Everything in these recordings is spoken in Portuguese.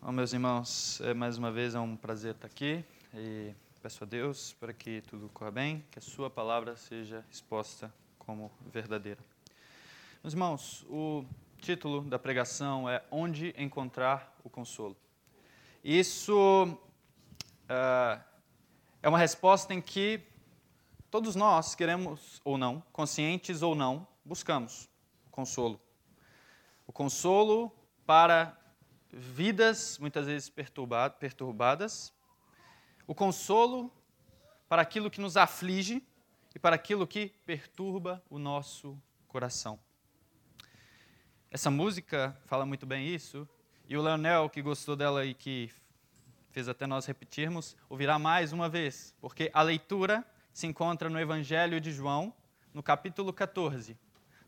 Bom, meus irmãos, é, mais uma vez é um prazer estar aqui e peço a Deus para que tudo corra bem, que a Sua palavra seja exposta como verdadeira. Meus irmãos, o título da pregação é Onde Encontrar o Consolo. Isso uh, é uma resposta em que todos nós queremos ou não, conscientes ou não, buscamos o consolo. O consolo para vidas muitas vezes perturbadas, o consolo para aquilo que nos aflige e para aquilo que perturba o nosso coração. Essa música fala muito bem isso, e o Leonel, que gostou dela e que fez até nós repetirmos, ouvirá mais uma vez, porque a leitura se encontra no Evangelho de João, no capítulo 14,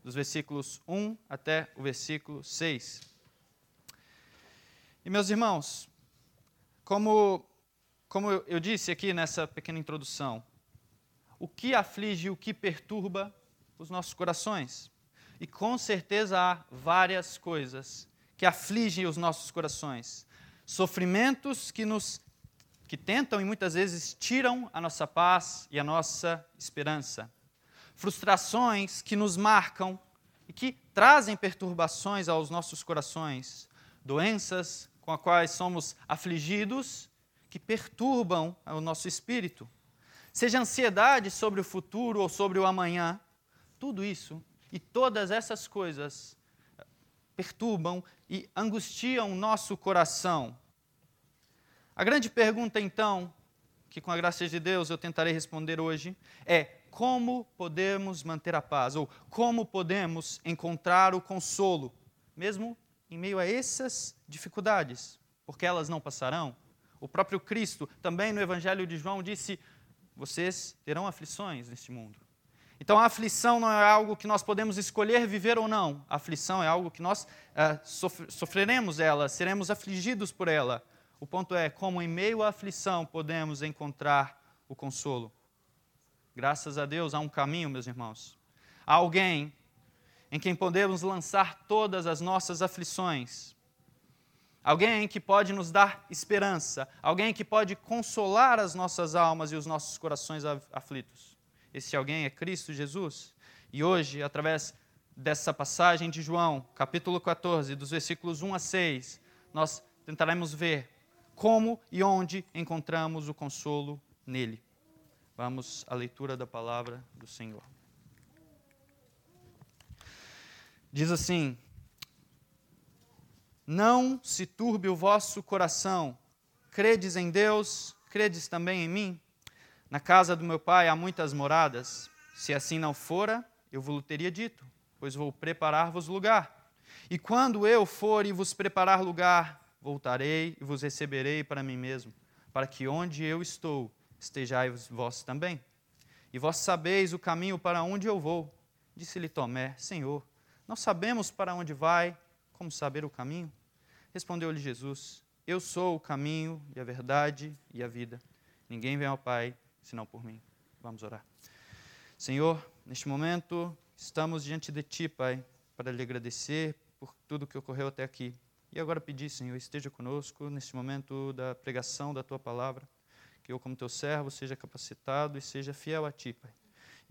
dos versículos 1 até o versículo 6. E meus irmãos, como, como eu disse aqui nessa pequena introdução, o que aflige, o que perturba os nossos corações? E com certeza há várias coisas que afligem os nossos corações. Sofrimentos que nos que tentam e muitas vezes tiram a nossa paz e a nossa esperança. Frustrações que nos marcam e que trazem perturbações aos nossos corações. Doenças com as quais somos afligidos que perturbam o nosso espírito. Seja ansiedade sobre o futuro ou sobre o amanhã, tudo isso e todas essas coisas perturbam e angustiam o nosso coração. A grande pergunta, então, que com a graça de Deus eu tentarei responder hoje, é como podemos manter a paz, ou como podemos encontrar o consolo, mesmo em meio a essas dificuldades, porque elas não passarão. O próprio Cristo, também no Evangelho de João, disse: Vocês terão aflições neste mundo. Então, a aflição não é algo que nós podemos escolher viver ou não. A aflição é algo que nós uh, sofreremos ela, seremos afligidos por ela. O ponto é como, em meio à aflição, podemos encontrar o consolo. Graças a Deus, há um caminho, meus irmãos. Há alguém em quem podemos lançar todas as nossas aflições. Alguém que pode nos dar esperança, alguém que pode consolar as nossas almas e os nossos corações aflitos. Esse alguém é Cristo Jesus. E hoje, através dessa passagem de João, capítulo 14, dos versículos 1 a 6, nós tentaremos ver como e onde encontramos o consolo nele. Vamos à leitura da palavra do Senhor. Diz assim: Não se turbe o vosso coração, credes em Deus, credes também em mim? Na casa do meu pai há muitas moradas. Se assim não fora, eu vos teria dito, pois vou preparar-vos lugar. E quando eu for e vos preparar lugar, voltarei e vos receberei para mim mesmo, para que onde eu estou, estejais vós também. E vós sabeis o caminho para onde eu vou. Disse-lhe Tomé: Senhor, não sabemos para onde vai, como saber o caminho? Respondeu-lhe Jesus: Eu sou o caminho e a verdade e a vida. Ninguém vem ao Pai senão por mim. Vamos orar. Senhor, neste momento estamos diante de Ti, Pai, para lhe agradecer por tudo que ocorreu até aqui. E agora pedir, Senhor, esteja conosco neste momento da pregação da Tua palavra, que eu, como Teu servo, seja capacitado e seja fiel a Ti, Pai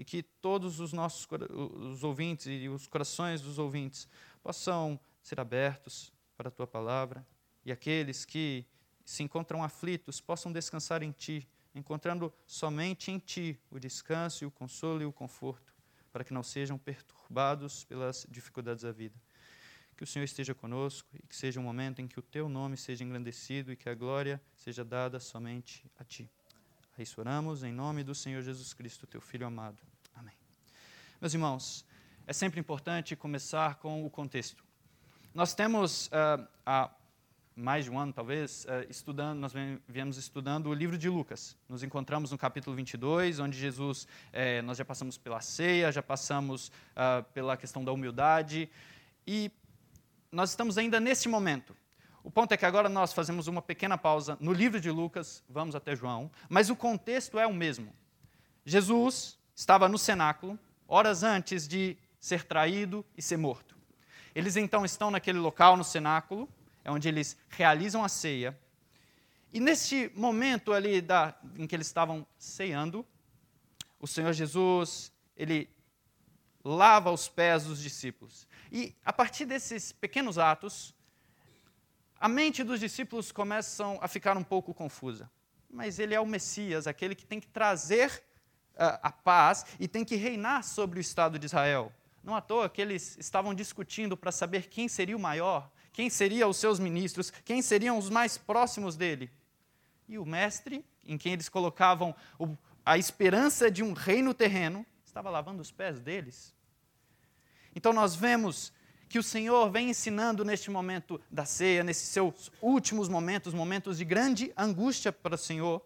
e que todos os nossos os ouvintes e os corações dos ouvintes possam ser abertos para a tua palavra e aqueles que se encontram aflitos possam descansar em ti, encontrando somente em ti o descanso e o consolo e o conforto, para que não sejam perturbados pelas dificuldades da vida. Que o Senhor esteja conosco e que seja um momento em que o teu nome seja engrandecido e que a glória seja dada somente a ti. A isso oramos em nome do Senhor Jesus Cristo, teu Filho amado. Meus irmãos, é sempre importante começar com o contexto. Nós temos, uh, há mais de um ano talvez, uh, estudando, nós viemos estudando o livro de Lucas. Nos encontramos no capítulo 22, onde Jesus, eh, nós já passamos pela ceia, já passamos uh, pela questão da humildade, e nós estamos ainda nesse momento. O ponto é que agora nós fazemos uma pequena pausa no livro de Lucas, vamos até João, mas o contexto é o mesmo. Jesus estava no cenáculo, horas antes de ser traído e ser morto. Eles então estão naquele local, no cenáculo, é onde eles realizam a ceia. E neste momento ali da, em que eles estavam ceando, o Senhor Jesus, ele lava os pés dos discípulos. E a partir desses pequenos atos, a mente dos discípulos começa a ficar um pouco confusa. Mas ele é o Messias, aquele que tem que trazer a paz e tem que reinar sobre o Estado de Israel. Não à toa que eles estavam discutindo para saber quem seria o maior, quem seriam os seus ministros, quem seriam os mais próximos dele. E o mestre, em quem eles colocavam a esperança de um reino terreno, estava lavando os pés deles. Então nós vemos que o Senhor vem ensinando neste momento da ceia, nesses seus últimos momentos, momentos de grande angústia para o Senhor,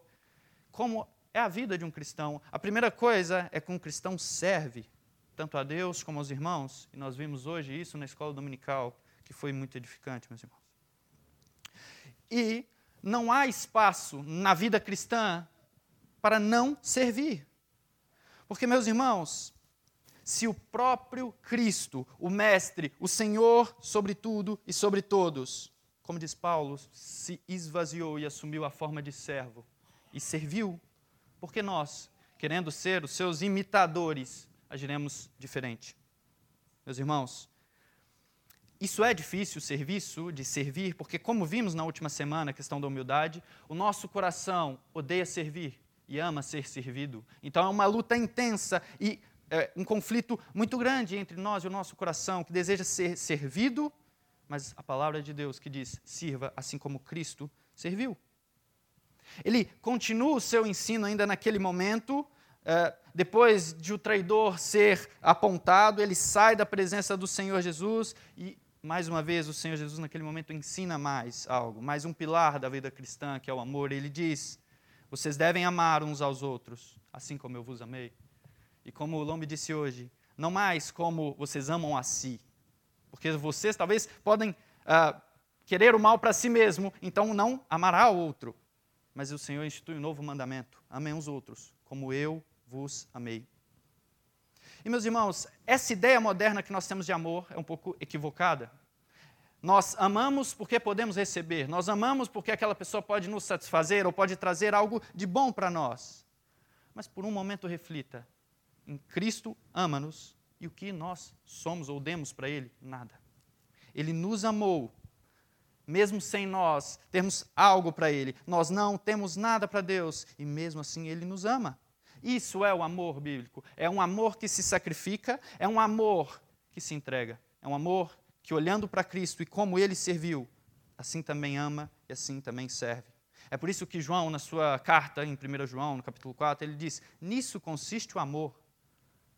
como é a vida de um cristão. A primeira coisa é que um cristão serve tanto a Deus como aos irmãos, e nós vimos hoje isso na escola dominical, que foi muito edificante, meus irmãos. E não há espaço na vida cristã para não servir. Porque, meus irmãos, se o próprio Cristo, o Mestre, o Senhor sobre tudo e sobre todos, como diz Paulo, se esvaziou e assumiu a forma de servo e serviu, porque nós, querendo ser os seus imitadores, agiremos diferente. Meus irmãos, isso é difícil, o serviço de servir, porque, como vimos na última semana, a questão da humildade, o nosso coração odeia servir e ama ser servido. Então é uma luta intensa e é, um conflito muito grande entre nós e o nosso coração, que deseja ser servido, mas a palavra de Deus que diz: sirva assim como Cristo serviu. Ele continua o seu ensino ainda naquele momento, é, depois de o traidor ser apontado, ele sai da presença do Senhor Jesus e, mais uma vez, o Senhor Jesus naquele momento ensina mais algo, mais um pilar da vida cristã, que é o amor. Ele diz: vocês devem amar uns aos outros, assim como eu vos amei. E como o Lombe disse hoje, não mais como vocês amam a si. Porque vocês talvez podem uh, querer o mal para si mesmo, então não amará o outro. Mas o Senhor institui um novo mandamento: amem os outros, como eu vos amei. E meus irmãos, essa ideia moderna que nós temos de amor é um pouco equivocada. Nós amamos porque podemos receber, nós amamos porque aquela pessoa pode nos satisfazer ou pode trazer algo de bom para nós. Mas por um momento reflita: em Cristo ama-nos e o que nós somos ou demos para Ele? Nada. Ele nos amou, mesmo sem nós termos algo para Ele. Nós não temos nada para Deus e mesmo assim Ele nos ama. Isso é o amor bíblico. É um amor que se sacrifica, é um amor que se entrega, é um amor que olhando para Cristo e como ele serviu, assim também ama e assim também serve. É por isso que João, na sua carta, em 1 João, no capítulo 4, ele diz: Nisso consiste o amor.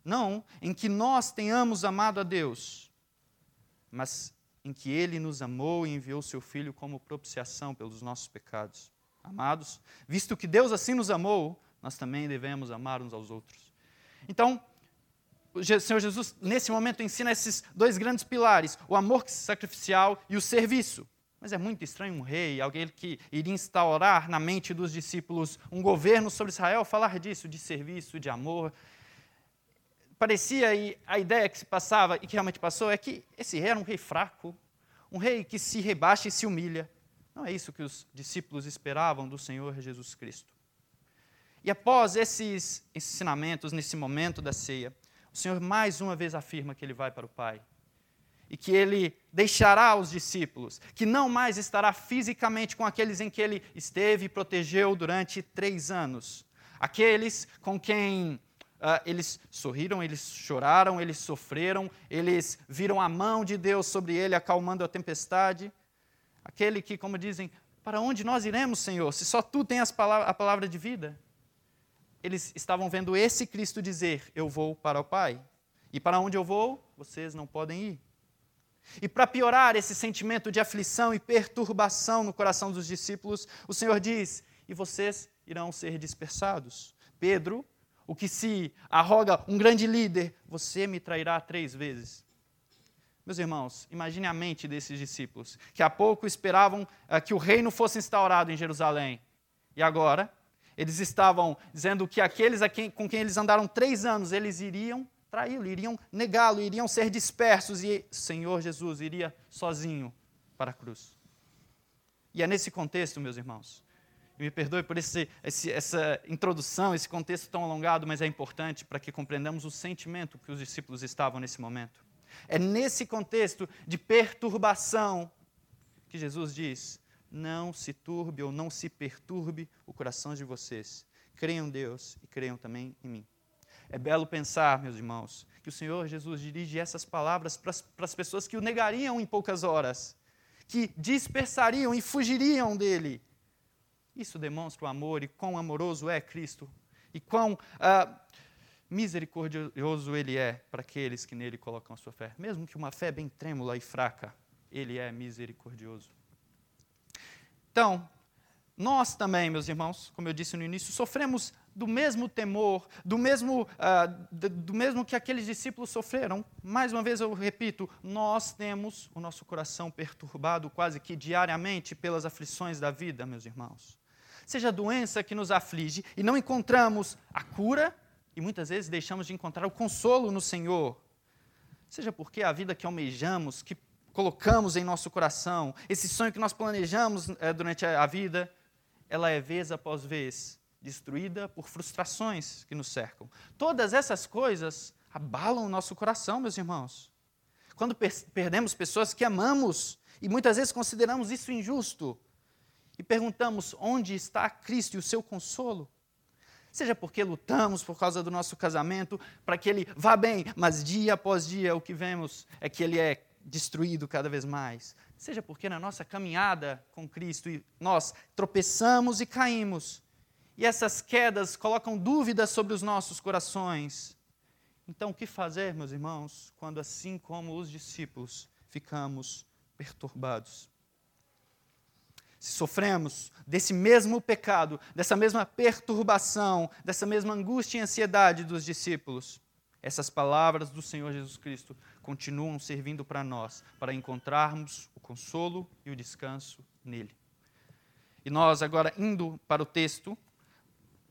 Não em que nós tenhamos amado a Deus, mas em que ele nos amou e enviou seu Filho como propiciação pelos nossos pecados. Amados, visto que Deus assim nos amou, nós também devemos amar uns aos outros. Então, o Senhor Jesus, nesse momento, ensina esses dois grandes pilares: o amor sacrificial e o serviço. Mas é muito estranho um rei, alguém que iria instaurar na mente dos discípulos um governo sobre Israel, falar disso, de serviço, de amor. Parecia, e a ideia que se passava, e que realmente passou, é que esse rei era um rei fraco, um rei que se rebaixa e se humilha. Não é isso que os discípulos esperavam do Senhor Jesus Cristo. E após esses ensinamentos, nesse momento da ceia, o Senhor mais uma vez afirma que ele vai para o Pai e que ele deixará os discípulos, que não mais estará fisicamente com aqueles em que ele esteve e protegeu durante três anos, aqueles com quem uh, eles sorriram, eles choraram, eles sofreram, eles viram a mão de Deus sobre ele acalmando a tempestade, aquele que, como dizem, para onde nós iremos, Senhor, se só tu tens a palavra de vida? eles estavam vendo esse Cristo dizer: Eu vou para o Pai. E para onde eu vou, vocês não podem ir. E para piorar esse sentimento de aflição e perturbação no coração dos discípulos, o Senhor diz: E vocês irão ser dispersados. Pedro, o que se arroga um grande líder, você me trairá três vezes. Meus irmãos, imagine a mente desses discípulos, que há pouco esperavam uh, que o reino fosse instaurado em Jerusalém. E agora, eles estavam dizendo que aqueles quem, com quem eles andaram três anos, eles iriam traí-lo, iriam negá-lo, iriam ser dispersos e o Senhor Jesus iria sozinho para a cruz. E é nesse contexto, meus irmãos, me perdoe por esse, esse, essa introdução, esse contexto tão alongado, mas é importante para que compreendamos o sentimento que os discípulos estavam nesse momento. É nesse contexto de perturbação que Jesus diz: não se turbe ou não se perturbe o coração de vocês. Creiam em Deus e creiam também em mim. É belo pensar, meus irmãos, que o Senhor Jesus dirige essas palavras para as pessoas que o negariam em poucas horas, que dispersariam e fugiriam dele. Isso demonstra o amor e quão amoroso é Cristo e quão ah, misericordioso ele é para aqueles que nele colocam a sua fé. Mesmo que uma fé bem trêmula e fraca, ele é misericordioso. Então, nós também, meus irmãos, como eu disse no início, sofremos do mesmo temor, do mesmo, uh, do mesmo que aqueles discípulos sofreram. Mais uma vez eu repito, nós temos o nosso coração perturbado quase que diariamente pelas aflições da vida, meus irmãos. Seja a doença que nos aflige e não encontramos a cura, e muitas vezes deixamos de encontrar o consolo no Senhor. Seja porque a vida que almejamos, que colocamos em nosso coração, esse sonho que nós planejamos é, durante a vida, ela é vez após vez destruída por frustrações que nos cercam. Todas essas coisas abalam o nosso coração, meus irmãos. Quando per perdemos pessoas que amamos e muitas vezes consideramos isso injusto e perguntamos onde está Cristo e o seu consolo, seja porque lutamos por causa do nosso casamento para que ele vá bem, mas dia após dia o que vemos é que ele é destruído cada vez mais. Seja porque na nossa caminhada com Cristo nós tropeçamos e caímos, e essas quedas colocam dúvidas sobre os nossos corações. Então, o que fazer, meus irmãos, quando assim como os discípulos ficamos perturbados? Se sofremos desse mesmo pecado, dessa mesma perturbação, dessa mesma angústia e ansiedade dos discípulos, essas palavras do Senhor Jesus Cristo continuam servindo para nós, para encontrarmos o consolo e o descanso nele. E nós, agora, indo para o texto,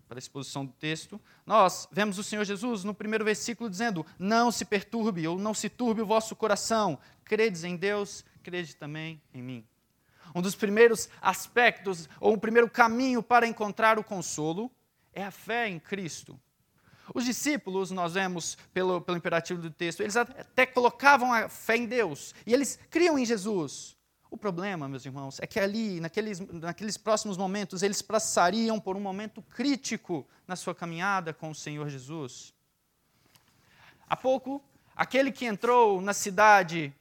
para a exposição do texto, nós vemos o Senhor Jesus no primeiro versículo dizendo: Não se perturbe ou não se turbe o vosso coração, credes em Deus, crede também em mim. Um dos primeiros aspectos, ou o primeiro caminho para encontrar o consolo, é a fé em Cristo. Os discípulos, nós vemos pelo, pelo imperativo do texto, eles até colocavam a fé em Deus e eles criam em Jesus. O problema, meus irmãos, é que ali, naqueles, naqueles próximos momentos, eles passariam por um momento crítico na sua caminhada com o Senhor Jesus. Há pouco, aquele que entrou na cidade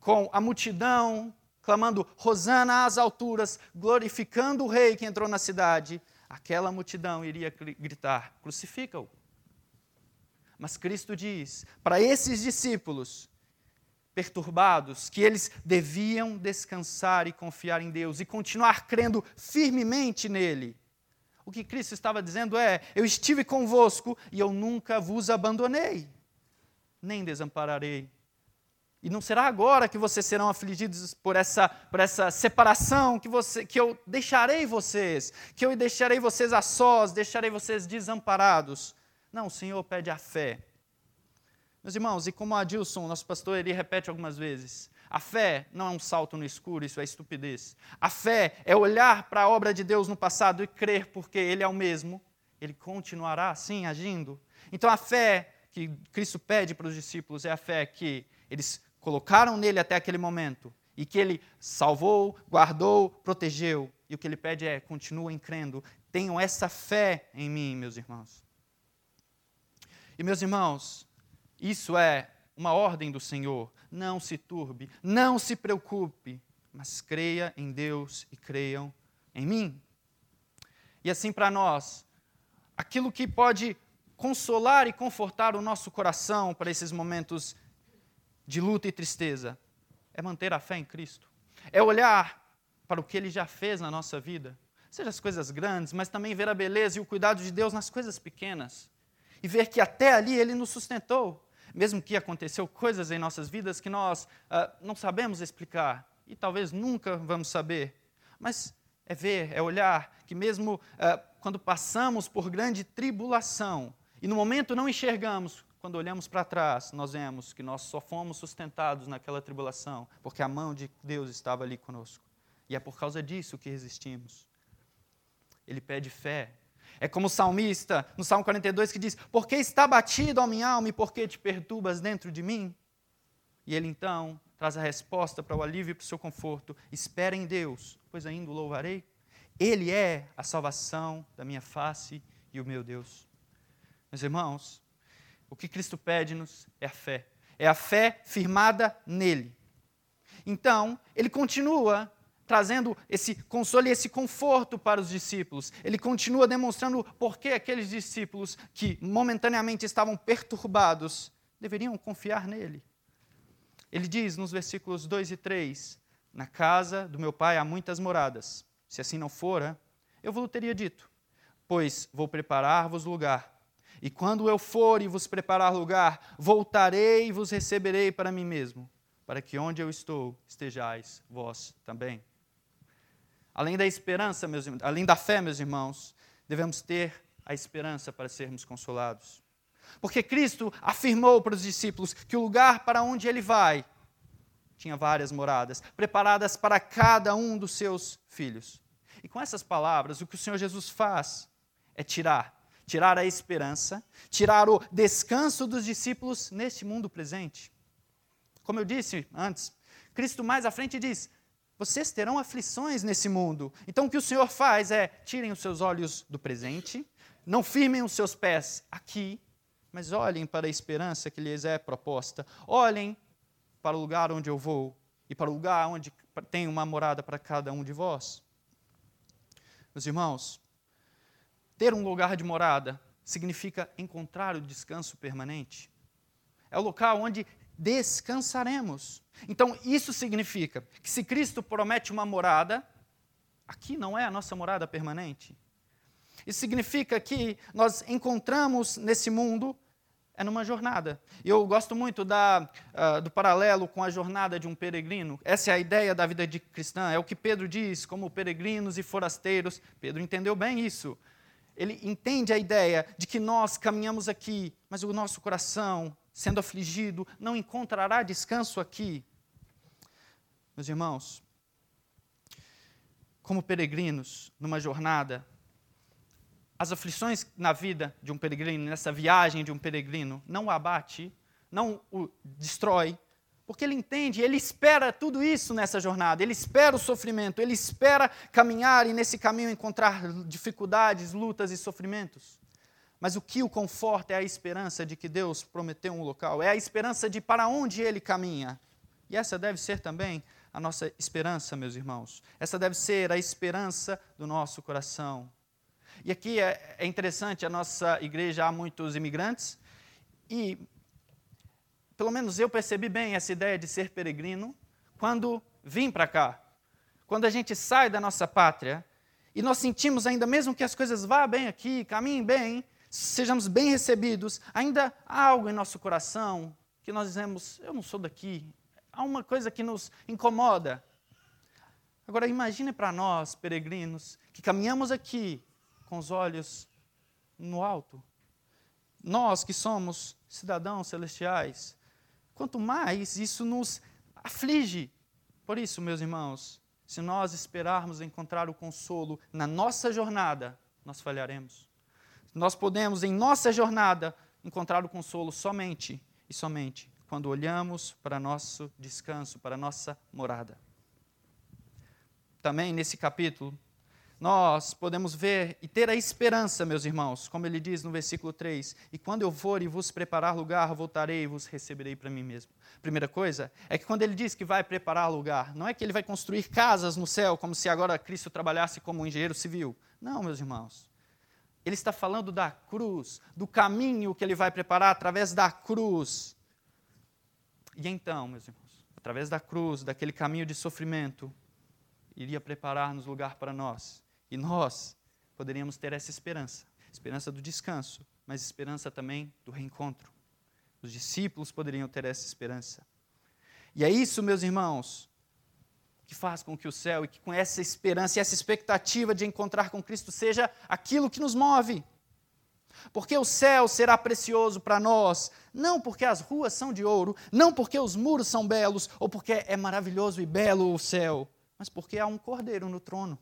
com a multidão, clamando Rosana às alturas, glorificando o rei que entrou na cidade, aquela multidão iria gritar: crucifica-o. Mas Cristo diz para esses discípulos perturbados que eles deviam descansar e confiar em Deus e continuar crendo firmemente nele. O que Cristo estava dizendo é: Eu estive convosco e eu nunca vos abandonei, nem desampararei. E não será agora que vocês serão afligidos por essa, por essa separação, que, você, que eu deixarei vocês, que eu deixarei vocês a sós, deixarei vocês desamparados. Não, o Senhor pede a fé. Meus irmãos, e como Adilson, nosso pastor, ele repete algumas vezes, a fé não é um salto no escuro, isso é estupidez. A fé é olhar para a obra de Deus no passado e crer porque Ele é o mesmo, Ele continuará assim agindo. Então a fé que Cristo pede para os discípulos é a fé que eles colocaram nele até aquele momento e que Ele salvou, guardou, protegeu. E o que Ele pede é: continuem crendo, tenham essa fé em mim, meus irmãos. E, meus irmãos, isso é uma ordem do Senhor. Não se turbe, não se preocupe, mas creia em Deus e creiam em mim. E assim para nós, aquilo que pode consolar e confortar o nosso coração para esses momentos de luta e tristeza é manter a fé em Cristo. É olhar para o que ele já fez na nossa vida, seja as coisas grandes, mas também ver a beleza e o cuidado de Deus nas coisas pequenas e ver que até ali Ele nos sustentou, mesmo que aconteceu coisas em nossas vidas que nós uh, não sabemos explicar e talvez nunca vamos saber, mas é ver, é olhar que mesmo uh, quando passamos por grande tribulação e no momento não enxergamos, quando olhamos para trás, nós vemos que nós só fomos sustentados naquela tribulação porque a mão de Deus estava ali conosco. E é por causa disso que resistimos. Ele pede fé. É como o salmista no Salmo 42 que diz: Por que está batido a minha alma e por que te perturbas dentro de mim? E ele então traz a resposta para o alívio e para o seu conforto: Espera em Deus, pois ainda o louvarei. Ele é a salvação da minha face e o meu Deus. Meus irmãos, o que Cristo pede-nos é a fé. É a fé firmada nele. Então, ele continua trazendo esse consolo e esse conforto para os discípulos. Ele continua demonstrando por que aqueles discípulos que momentaneamente estavam perturbados deveriam confiar nele. Ele diz nos versículos 2 e 3: Na casa do meu pai há muitas moradas. Se assim não fora, eu vos teria dito, pois vou preparar-vos lugar. E quando eu for e vos preparar lugar, voltarei e vos receberei para mim mesmo, para que onde eu estou estejais vós também. Além da esperança, meus, além da fé, meus irmãos, devemos ter a esperança para sermos consolados. Porque Cristo afirmou para os discípulos que o lugar para onde ele vai tinha várias moradas, preparadas para cada um dos seus filhos. E com essas palavras, o que o Senhor Jesus faz é tirar tirar a esperança, tirar o descanso dos discípulos neste mundo presente. Como eu disse antes, Cristo mais à frente diz: vocês terão aflições nesse mundo. Então o que o Senhor faz é: tirem os seus olhos do presente, não firmem os seus pés aqui, mas olhem para a esperança que lhes é proposta. Olhem para o lugar onde eu vou e para o lugar onde tem uma morada para cada um de vós. Meus irmãos, ter um lugar de morada significa encontrar o descanso permanente. É o local onde descansaremos. Então, isso significa que se Cristo promete uma morada, aqui não é a nossa morada permanente. Isso significa que nós encontramos nesse mundo é numa jornada. E eu gosto muito da, uh, do paralelo com a jornada de um peregrino. Essa é a ideia da vida de cristã, é o que Pedro diz, como peregrinos e forasteiros. Pedro entendeu bem isso. Ele entende a ideia de que nós caminhamos aqui, mas o nosso coração, sendo afligido, não encontrará descanso aqui. Meus irmãos, como peregrinos numa jornada, as aflições na vida de um peregrino, nessa viagem de um peregrino, não o abate, não o destrói, porque ele entende, ele espera tudo isso nessa jornada, ele espera o sofrimento, ele espera caminhar e nesse caminho encontrar dificuldades, lutas e sofrimentos. Mas o que o conforta é a esperança de que Deus prometeu um local, é a esperança de para onde ele caminha. E essa deve ser também a nossa esperança, meus irmãos. Essa deve ser a esperança do nosso coração. E aqui é, é interessante, a nossa igreja há muitos imigrantes, e pelo menos eu percebi bem essa ideia de ser peregrino quando vim para cá. Quando a gente sai da nossa pátria e nós sentimos ainda, mesmo que as coisas vá bem aqui, caminhem bem, sejamos bem recebidos, ainda há algo em nosso coração que nós dizemos: eu não sou daqui. Há uma coisa que nos incomoda. Agora, imagine para nós, peregrinos, que caminhamos aqui com os olhos no alto. Nós que somos cidadãos celestiais, quanto mais isso nos aflige. Por isso, meus irmãos, se nós esperarmos encontrar o consolo na nossa jornada, nós falharemos. Nós podemos, em nossa jornada, encontrar o consolo somente e somente quando olhamos para nosso descanso, para nossa morada. Também nesse capítulo, nós podemos ver e ter a esperança, meus irmãos, como ele diz no versículo 3: E quando eu for e vos preparar lugar, voltarei e vos receberei para mim mesmo. Primeira coisa é que quando ele diz que vai preparar lugar, não é que ele vai construir casas no céu, como se agora Cristo trabalhasse como um engenheiro civil. Não, meus irmãos. Ele está falando da cruz, do caminho que ele vai preparar através da cruz. E então, meus irmãos, através da cruz, daquele caminho de sofrimento, iria preparar-nos lugar para nós. E nós poderíamos ter essa esperança esperança do descanso, mas esperança também do reencontro. Os discípulos poderiam ter essa esperança. E é isso, meus irmãos, que faz com que o céu e que com essa esperança e essa expectativa de encontrar com Cristo seja aquilo que nos move. Porque o céu será precioso para nós, não porque as ruas são de ouro, não porque os muros são belos, ou porque é maravilhoso e belo o céu, mas porque há um cordeiro no trono.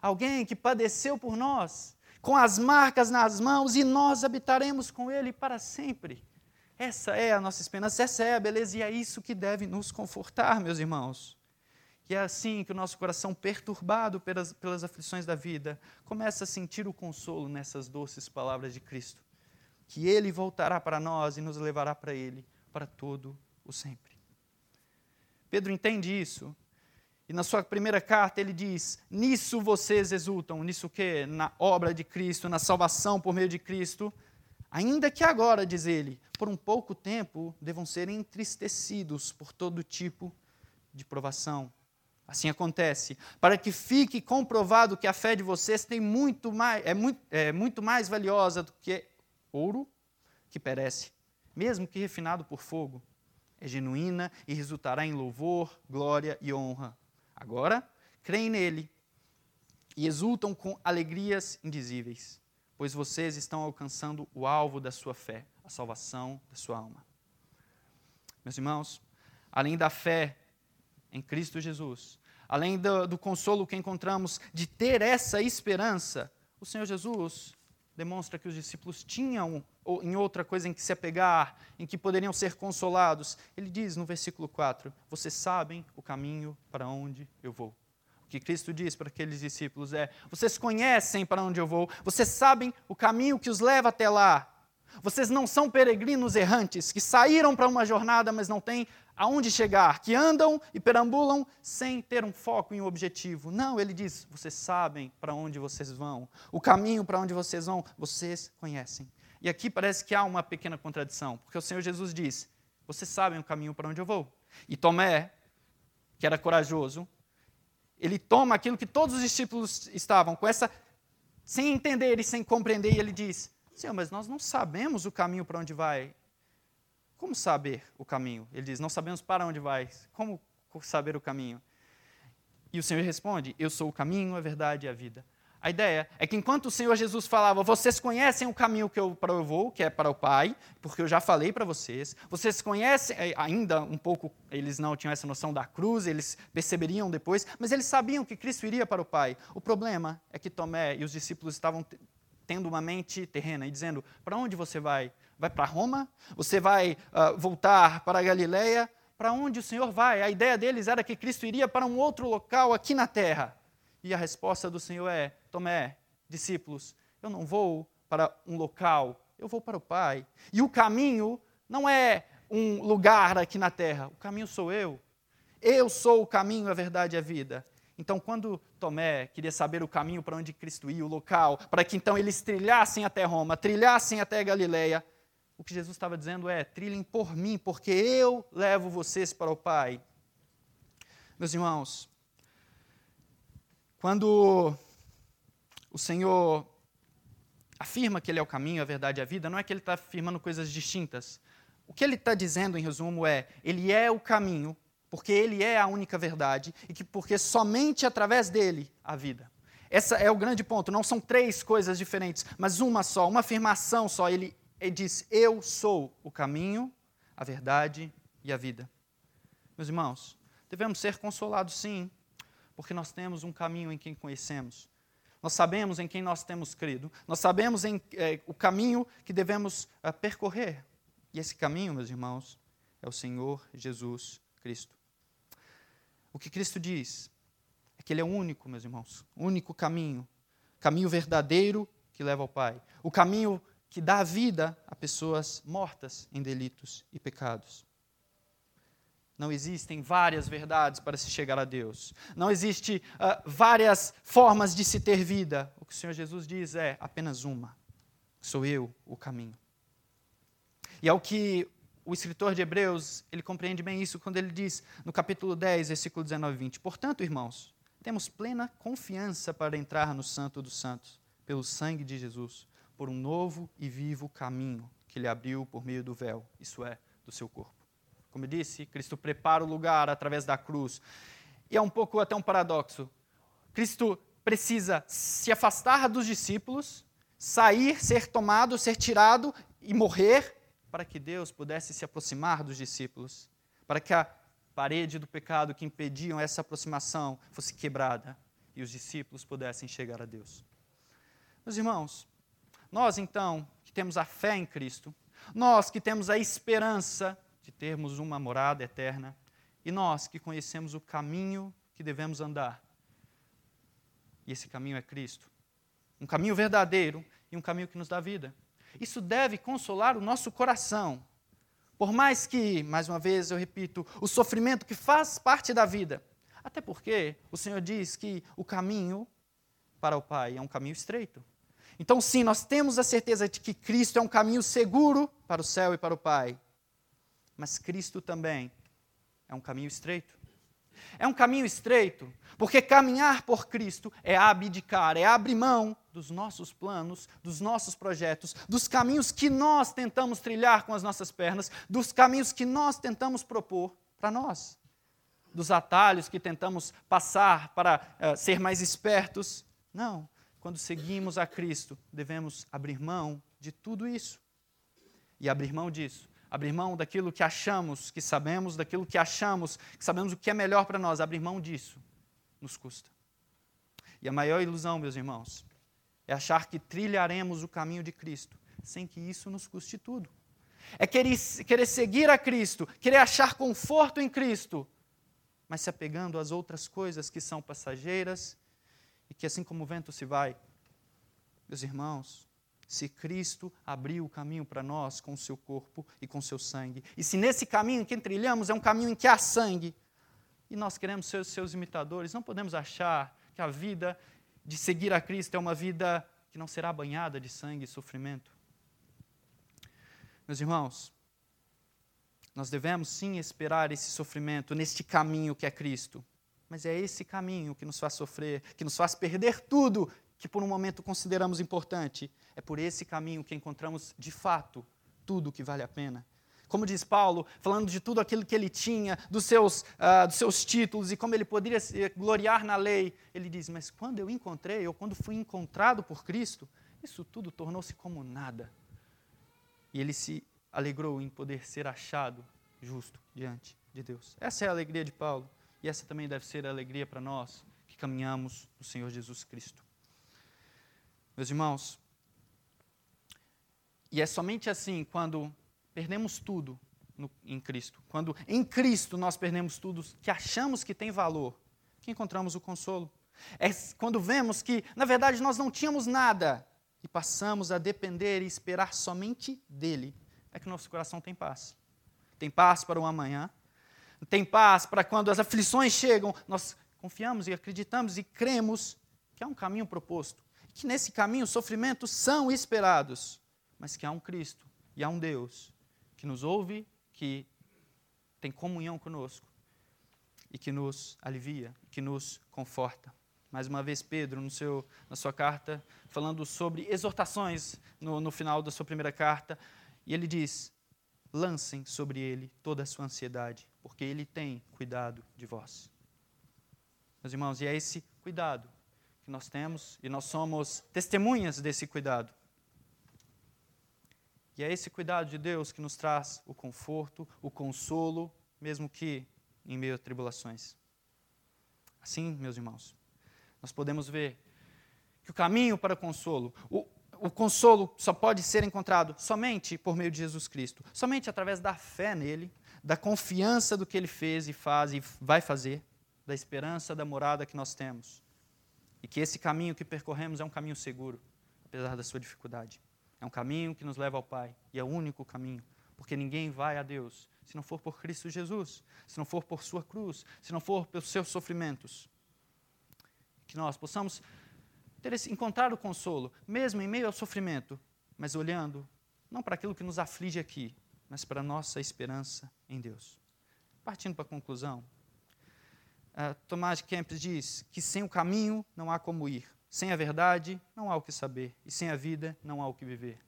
Alguém que padeceu por nós, com as marcas nas mãos, e nós habitaremos com ele para sempre. Essa é a nossa esperança, essa é a beleza, e é isso que deve nos confortar, meus irmãos. E é assim que o nosso coração, perturbado pelas, pelas aflições da vida, começa a sentir o consolo nessas doces palavras de Cristo. Que Ele voltará para nós e nos levará para Ele para todo o sempre. Pedro entende isso. E na sua primeira carta ele diz: Nisso vocês exultam. Nisso o quê? Na obra de Cristo, na salvação por meio de Cristo. Ainda que agora, diz ele, por um pouco tempo devam ser entristecidos por todo tipo de provação. Assim acontece, para que fique comprovado que a fé de vocês tem muito mais, é, muito, é muito mais valiosa do que ouro que perece, mesmo que refinado por fogo. É genuína e resultará em louvor, glória e honra. Agora, creem nele e exultam com alegrias indizíveis pois vocês estão alcançando o alvo da sua fé, a salvação da sua alma. Meus irmãos, além da fé em Cristo Jesus, além do, do consolo que encontramos de ter essa esperança, o Senhor Jesus demonstra que os discípulos tinham em outra coisa em que se apegar, em que poderiam ser consolados. Ele diz no versículo 4: Vocês sabem o caminho para onde eu vou que Cristo diz para aqueles discípulos é: vocês conhecem para onde eu vou, vocês sabem o caminho que os leva até lá. Vocês não são peregrinos errantes que saíram para uma jornada, mas não têm aonde chegar, que andam e perambulam sem ter um foco e um objetivo. Não, ele diz: vocês sabem para onde vocês vão, o caminho para onde vocês vão, vocês conhecem. E aqui parece que há uma pequena contradição, porque o Senhor Jesus diz: vocês sabem o caminho para onde eu vou. E Tomé, que era corajoso, ele toma aquilo que todos os discípulos estavam, com essa sem entender e sem compreender, e ele diz: Senhor, mas nós não sabemos o caminho para onde vai. Como saber o caminho? Ele diz: Não sabemos para onde vai. Como saber o caminho? E o Senhor responde: Eu sou o caminho, a verdade e a vida. A ideia é que enquanto o Senhor Jesus falava, vocês conhecem o caminho que eu, para eu vou, que é para o Pai, porque eu já falei para vocês. Vocês conhecem, eh, ainda um pouco, eles não tinham essa noção da cruz, eles perceberiam depois, mas eles sabiam que Cristo iria para o Pai. O problema é que Tomé e os discípulos estavam tendo uma mente terrena e dizendo: para onde você vai? Vai para Roma? Você vai uh, voltar para a Galileia? Para onde o Senhor vai? A ideia deles era que Cristo iria para um outro local aqui na terra. E a resposta do Senhor é: Tomé, discípulos, eu não vou para um local, eu vou para o Pai. E o caminho não é um lugar aqui na terra, o caminho sou eu. Eu sou o caminho, a verdade e a vida. Então, quando Tomé queria saber o caminho para onde Cristo ia, o local, para que então eles trilhassem até Roma, trilhassem até Galileia, o que Jesus estava dizendo é: trilhem por mim, porque eu levo vocês para o Pai. Meus irmãos, quando o Senhor afirma que Ele é o caminho, a verdade e a vida, não é que Ele está afirmando coisas distintas. O que Ele está dizendo, em resumo, é: Ele é o caminho, porque Ele é a única verdade, e que porque somente através dele há vida. Esse é o grande ponto. Não são três coisas diferentes, mas uma só, uma afirmação só. Ele, ele diz: Eu sou o caminho, a verdade e a vida. Meus irmãos, devemos ser consolados, sim, porque nós temos um caminho em quem conhecemos. Nós sabemos em quem nós temos crido. Nós sabemos em, é, o caminho que devemos é, percorrer. E esse caminho, meus irmãos, é o Senhor Jesus Cristo. O que Cristo diz é que Ele é o único, meus irmãos, único caminho, caminho verdadeiro que leva ao Pai, o caminho que dá vida a pessoas mortas em delitos e pecados. Não existem várias verdades para se chegar a Deus. Não existe uh, várias formas de se ter vida. O que o Senhor Jesus diz é apenas uma. Sou eu o caminho. E é o que o escritor de Hebreus, ele compreende bem isso quando ele diz no capítulo 10, versículo 19 e 20. Portanto, irmãos, temos plena confiança para entrar no Santo dos Santos, pelo sangue de Jesus, por um novo e vivo caminho que ele abriu por meio do véu, isso é, do seu corpo. Como eu disse, Cristo prepara o lugar através da cruz. E é um pouco até um paradoxo. Cristo precisa se afastar dos discípulos, sair, ser tomado, ser tirado e morrer para que Deus pudesse se aproximar dos discípulos, para que a parede do pecado que impediam essa aproximação fosse quebrada e os discípulos pudessem chegar a Deus. Meus irmãos, nós então que temos a fé em Cristo, nós que temos a esperança de termos uma morada eterna, e nós que conhecemos o caminho que devemos andar, e esse caminho é Cristo, um caminho verdadeiro e um caminho que nos dá vida. Isso deve consolar o nosso coração. Por mais que, mais uma vez eu repito, o sofrimento que faz parte da vida, até porque o Senhor diz que o caminho para o Pai é um caminho estreito. Então, sim, nós temos a certeza de que Cristo é um caminho seguro para o céu e para o Pai. Mas Cristo também é um caminho estreito. É um caminho estreito, porque caminhar por Cristo é abdicar, é abrir mão dos nossos planos, dos nossos projetos, dos caminhos que nós tentamos trilhar com as nossas pernas, dos caminhos que nós tentamos propor para nós, dos atalhos que tentamos passar para uh, ser mais espertos. Não, quando seguimos a Cristo, devemos abrir mão de tudo isso. E abrir mão disso, abrir mão daquilo que achamos que sabemos, daquilo que achamos que sabemos o que é melhor para nós, abrir mão disso nos custa. E a maior ilusão, meus irmãos, é achar que trilharemos o caminho de Cristo sem que isso nos custe tudo. É querer, querer seguir a Cristo, querer achar conforto em Cristo, mas se apegando às outras coisas que são passageiras e que assim como o vento se vai. Meus irmãos, se Cristo abriu o caminho para nós com o seu corpo e com o seu sangue, e se nesse caminho que trilhamos é um caminho em que há sangue, e nós queremos ser seus imitadores, não podemos achar que a vida de seguir a Cristo é uma vida que não será banhada de sangue e sofrimento. Meus irmãos, nós devemos sim esperar esse sofrimento neste caminho que é Cristo. Mas é esse caminho que nos faz sofrer, que nos faz perder tudo que por um momento consideramos importante. É por esse caminho que encontramos de fato tudo que vale a pena. Como diz Paulo, falando de tudo aquilo que ele tinha, dos seus, uh, dos seus títulos e como ele poderia se gloriar na lei, ele diz: Mas quando eu encontrei, ou quando fui encontrado por Cristo, isso tudo tornou-se como nada. E ele se alegrou em poder ser achado justo diante de Deus. Essa é a alegria de Paulo. E essa também deve ser a alegria para nós que caminhamos no Senhor Jesus Cristo. Meus irmãos, e é somente assim quando perdemos tudo no, em Cristo, quando em Cristo nós perdemos tudo que achamos que tem valor, que encontramos o consolo. É quando vemos que, na verdade, nós não tínhamos nada e passamos a depender e esperar somente dele, é que nosso coração tem paz. Tem paz para o amanhã, tem paz para quando as aflições chegam, nós confiamos e acreditamos e cremos que há um caminho proposto, que nesse caminho os sofrimentos são esperados, mas que há um Cristo e há um Deus que nos ouve, que tem comunhão conosco e que nos alivia, que nos conforta. Mais uma vez, Pedro, no seu, na sua carta, falando sobre exortações no, no final da sua primeira carta, e ele diz: lancem sobre ele toda a sua ansiedade, porque ele tem cuidado de vós. Meus irmãos, e é esse cuidado que nós temos e nós somos testemunhas desse cuidado. E é esse cuidado de Deus que nos traz o conforto, o consolo, mesmo que em meio a tribulações. Assim, meus irmãos, nós podemos ver que o caminho para o consolo, o, o consolo só pode ser encontrado somente por meio de Jesus Cristo, somente através da fé nele, da confiança do que ele fez e faz e vai fazer, da esperança da morada que nós temos. E que esse caminho que percorremos é um caminho seguro, apesar da sua dificuldade. É um caminho que nos leva ao Pai e é o único caminho, porque ninguém vai a Deus se não for por Cristo Jesus, se não for por sua cruz, se não for pelos seus sofrimentos. Que nós possamos ter esse, encontrar o consolo, mesmo em meio ao sofrimento, mas olhando não para aquilo que nos aflige aqui, mas para a nossa esperança em Deus. Partindo para a conclusão, uh, Tomás de Kempis diz que sem o caminho não há como ir, sem a verdade não há o que saber, e sem a vida não há o que viver.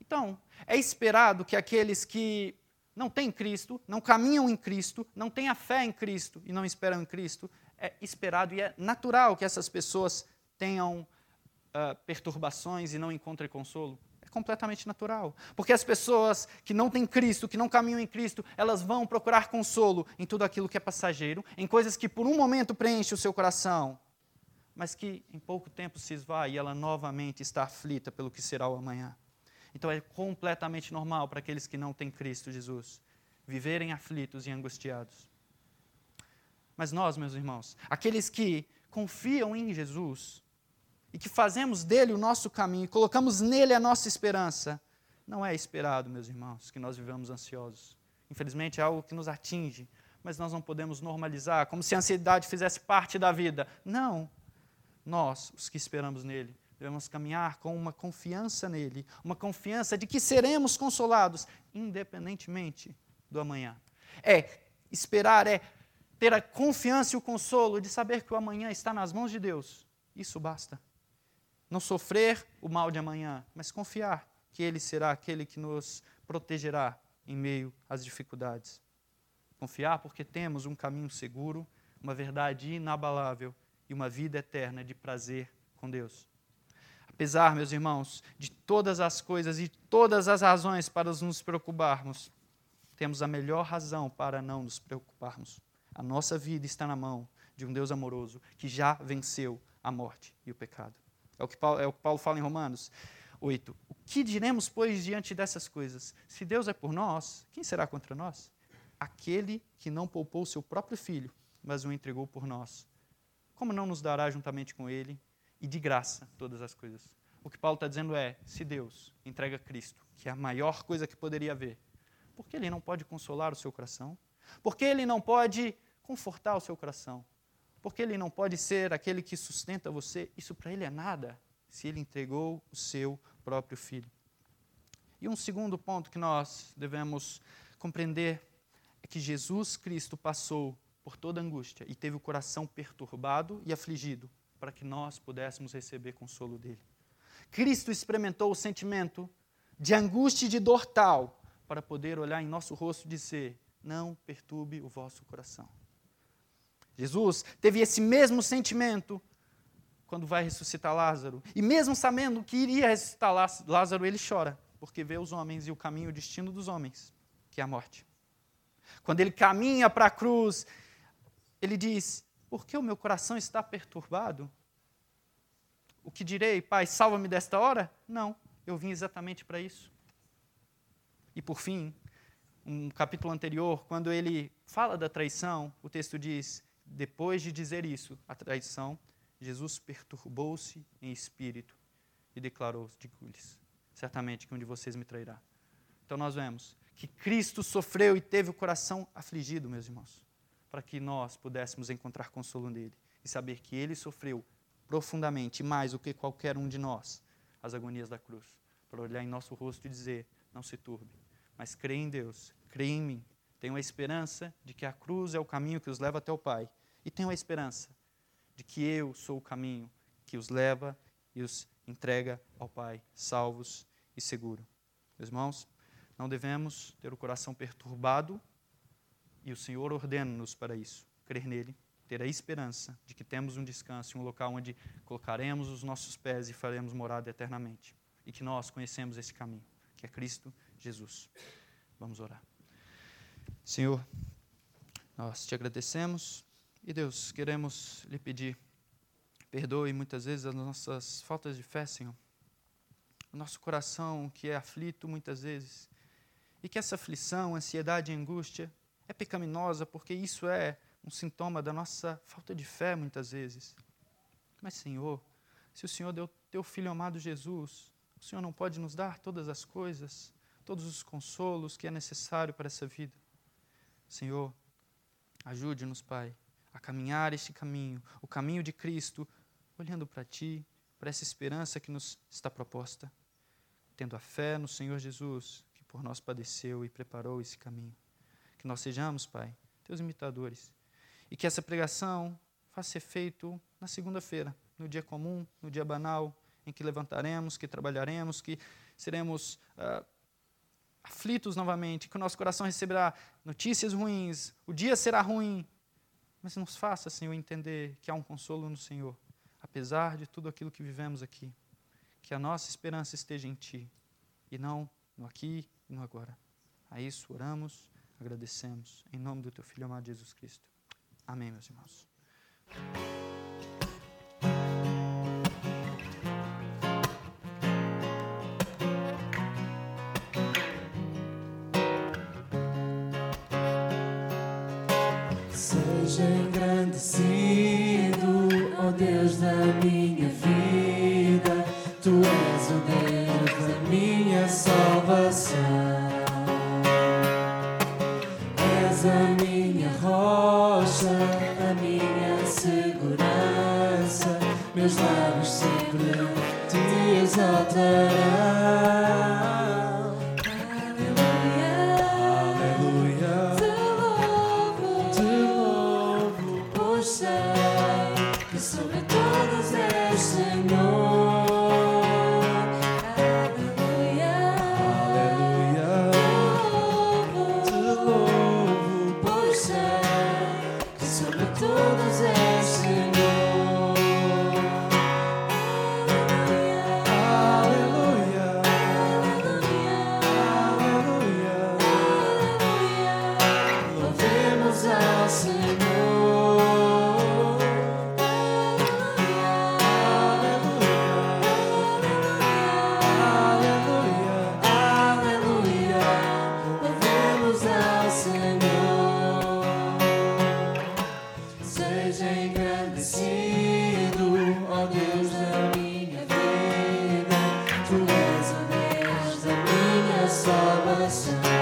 Então, é esperado que aqueles que não têm Cristo, não caminham em Cristo, não têm a fé em Cristo e não esperam em Cristo, é esperado e é natural que essas pessoas tenham uh, perturbações e não encontrem consolo. Completamente natural. Porque as pessoas que não têm Cristo, que não caminham em Cristo, elas vão procurar consolo em tudo aquilo que é passageiro, em coisas que por um momento preenchem o seu coração, mas que em pouco tempo se esvai e ela novamente está aflita pelo que será o amanhã. Então é completamente normal para aqueles que não têm Cristo Jesus viverem aflitos e angustiados. Mas nós, meus irmãos, aqueles que confiam em Jesus e que fazemos dele o nosso caminho, colocamos nele a nossa esperança, não é esperado, meus irmãos, que nós vivamos ansiosos. Infelizmente é algo que nos atinge, mas nós não podemos normalizar, como se a ansiedade fizesse parte da vida. Não. Nós, os que esperamos nele, devemos caminhar com uma confiança nele, uma confiança de que seremos consolados, independentemente do amanhã. É esperar, é ter a confiança e o consolo de saber que o amanhã está nas mãos de Deus. Isso basta. Não sofrer o mal de amanhã, mas confiar que Ele será aquele que nos protegerá em meio às dificuldades. Confiar porque temos um caminho seguro, uma verdade inabalável e uma vida eterna de prazer com Deus. Apesar, meus irmãos, de todas as coisas e todas as razões para nos preocuparmos, temos a melhor razão para não nos preocuparmos. A nossa vida está na mão de um Deus amoroso que já venceu a morte e o pecado. É o que Paulo, é o que Paulo fala em Romanos 8. O que diremos, pois, diante dessas coisas? Se Deus é por nós, quem será contra nós? Aquele que não poupou seu próprio filho, mas o entregou por nós. Como não nos dará juntamente com ele e de graça todas as coisas. O que Paulo está dizendo é: se Deus entrega Cristo, que é a maior coisa que poderia haver, por que ele não pode consolar o seu coração? Por que ele não pode confortar o seu coração? Por que ele não pode ser aquele que sustenta você? Isso para ele é nada, se ele entregou o seu próprio filho. E um segundo ponto que nós devemos compreender é que Jesus Cristo passou por toda angústia e teve o coração perturbado e afligido para que nós pudéssemos receber consolo dele. Cristo experimentou o sentimento de angústia e de dor tal para poder olhar em nosso rosto e dizer: Não perturbe o vosso coração. Jesus teve esse mesmo sentimento quando vai ressuscitar Lázaro. E mesmo sabendo que iria ressuscitar Lázaro, ele chora, porque vê os homens e o caminho o destino dos homens, que é a morte. Quando ele caminha para a cruz, ele diz: por que o meu coração está perturbado? O que direi, Pai, salva-me desta hora? Não, eu vim exatamente para isso. E por fim, um capítulo anterior, quando ele fala da traição, o texto diz: depois de dizer isso, a traição, Jesus perturbou-se em espírito e declarou: Digo-lhes, certamente que um de vocês me trairá. Então nós vemos que Cristo sofreu e teve o coração afligido, meus irmãos para que nós pudéssemos encontrar consolo nele e saber que ele sofreu profundamente, mais do que qualquer um de nós, as agonias da cruz, para olhar em nosso rosto e dizer: não se turbe, mas crê em Deus, crê em mim. Tenho a esperança de que a cruz é o caminho que os leva até o Pai, e tenho a esperança de que eu sou o caminho que os leva e os entrega ao Pai, salvos e seguros. Meus irmãos, não devemos ter o coração perturbado e o Senhor ordena-nos para isso, crer nele, ter a esperança de que temos um descanso, um local onde colocaremos os nossos pés e faremos morada eternamente. E que nós conhecemos esse caminho, que é Cristo Jesus. Vamos orar. Senhor, nós te agradecemos e Deus, queremos lhe pedir, perdoe muitas vezes as nossas faltas de fé, Senhor. O nosso coração que é aflito muitas vezes. E que essa aflição, ansiedade e angústia é pecaminosa porque isso é um sintoma da nossa falta de fé muitas vezes. Mas, Senhor, se o Senhor deu teu filho amado Jesus, o Senhor não pode nos dar todas as coisas, todos os consolos que é necessário para essa vida. Senhor, ajude-nos, Pai, a caminhar este caminho, o caminho de Cristo, olhando para Ti, para essa esperança que nos está proposta, tendo a fé no Senhor Jesus, que por nós padeceu e preparou esse caminho. Que nós sejamos, Pai, teus imitadores. E que essa pregação faça efeito na segunda-feira, no dia comum, no dia banal, em que levantaremos, que trabalharemos, que seremos uh, aflitos novamente, que o nosso coração receberá notícias ruins, o dia será ruim. Mas nos faça, Senhor, entender que há um consolo no Senhor, apesar de tudo aquilo que vivemos aqui. Que a nossa esperança esteja em Ti e não no aqui e no agora. A isso oramos, agradecemos, em nome do teu Filho amado Jesus Cristo. Amém, meus irmãos. Engrandecido, ó Deus da minha vida, Tu és o Deus da minha salvação. És a minha rocha, a minha segurança, meus lábios sempre te exaltarão. Salvação.